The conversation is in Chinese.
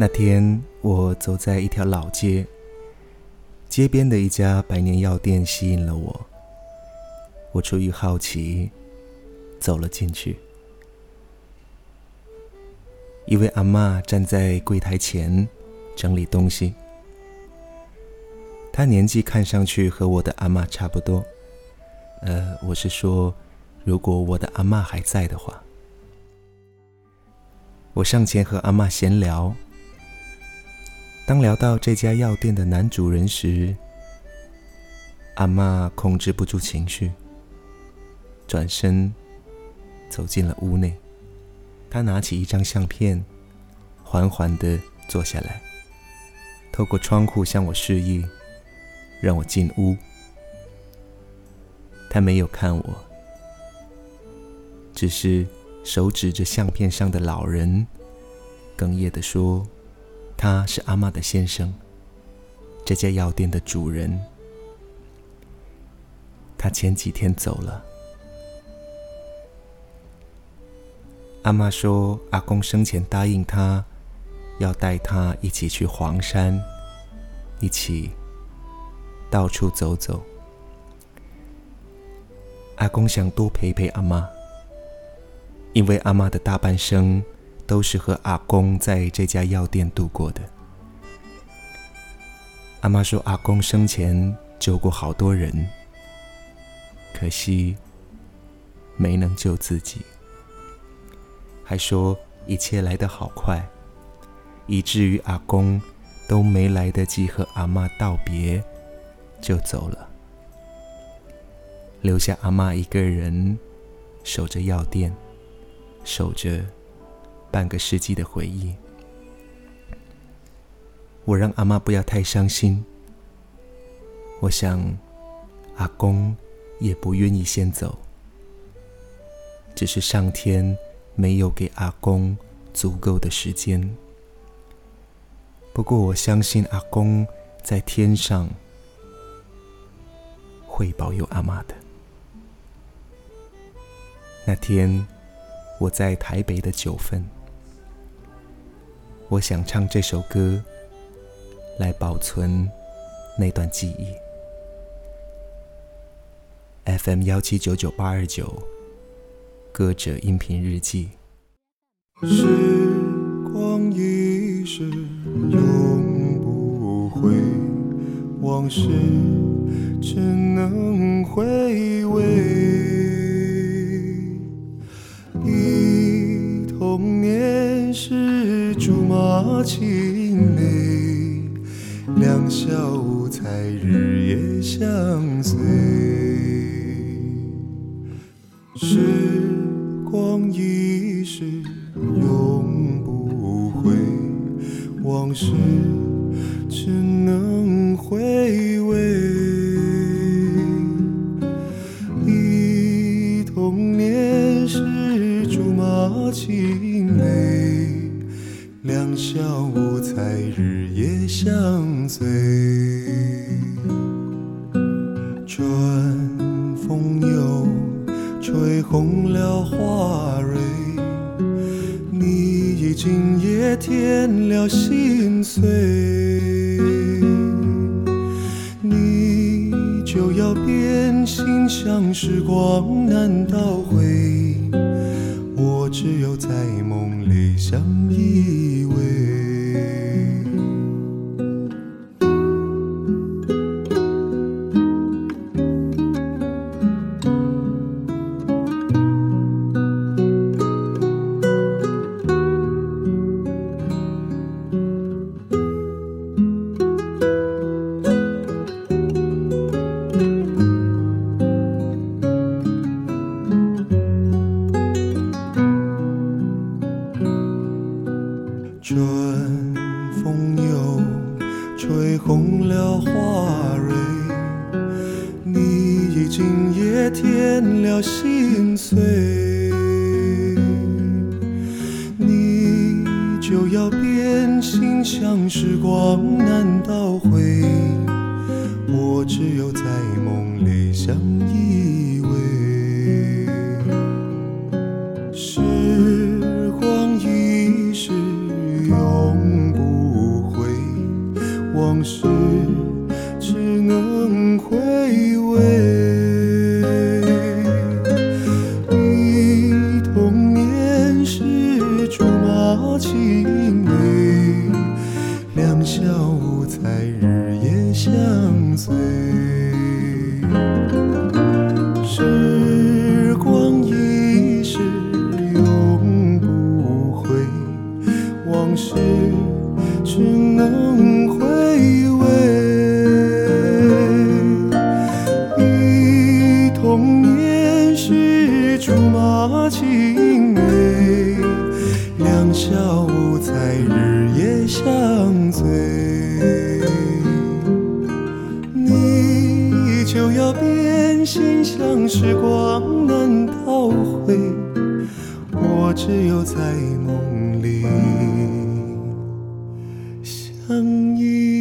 那天，我走在一条老街，街边的一家百年药店吸引了我。我出于好奇，走了进去。一位阿妈站在柜台前整理东西，她年纪看上去和我的阿妈差不多。呃，我是说，如果我的阿妈还在的话。我上前和阿妈闲聊。当聊到这家药店的男主人时，阿妈控制不住情绪，转身走进了屋内。她拿起一张相片，缓缓地坐下来，透过窗户向我示意，让我进屋。她没有看我，只是手指着相片上的老人，哽咽地说。他是阿妈的先生，这家药店的主人。他前几天走了。阿妈说，阿公生前答应他，要带他一起去黄山，一起到处走走。阿公想多陪陪阿妈，因为阿妈的大半生。都是和阿公在这家药店度过的。阿妈说，阿公生前救过好多人，可惜没能救自己。还说一切来得好快，以至于阿公都没来得及和阿妈道别，就走了，留下阿妈一个人守着药店，守着。半个世纪的回忆，我让阿妈不要太伤心。我想，阿公也不愿意先走，只是上天没有给阿公足够的时间。不过，我相信阿公在天上会保佑阿妈的。那天，我在台北的九份。我想唱这首歌，来保存那段记忆。FM 幺七九九八二九，歌者音频日记。时光一逝永不回，往事只能回味。青梅，两小无猜，日夜相随。是相随。春风又吹红了花蕊，你已经也添了心碎。你就要变心，像时光难倒回。我只有在梦里相依偎。添了心碎，你就要变心，像时光难倒回，我只有在梦里相依偎。时光一逝永不回，往事。多情欲两小无猜日欢笑在日夜相随，你就要变心，像时光难倒回，我只有在梦里相依。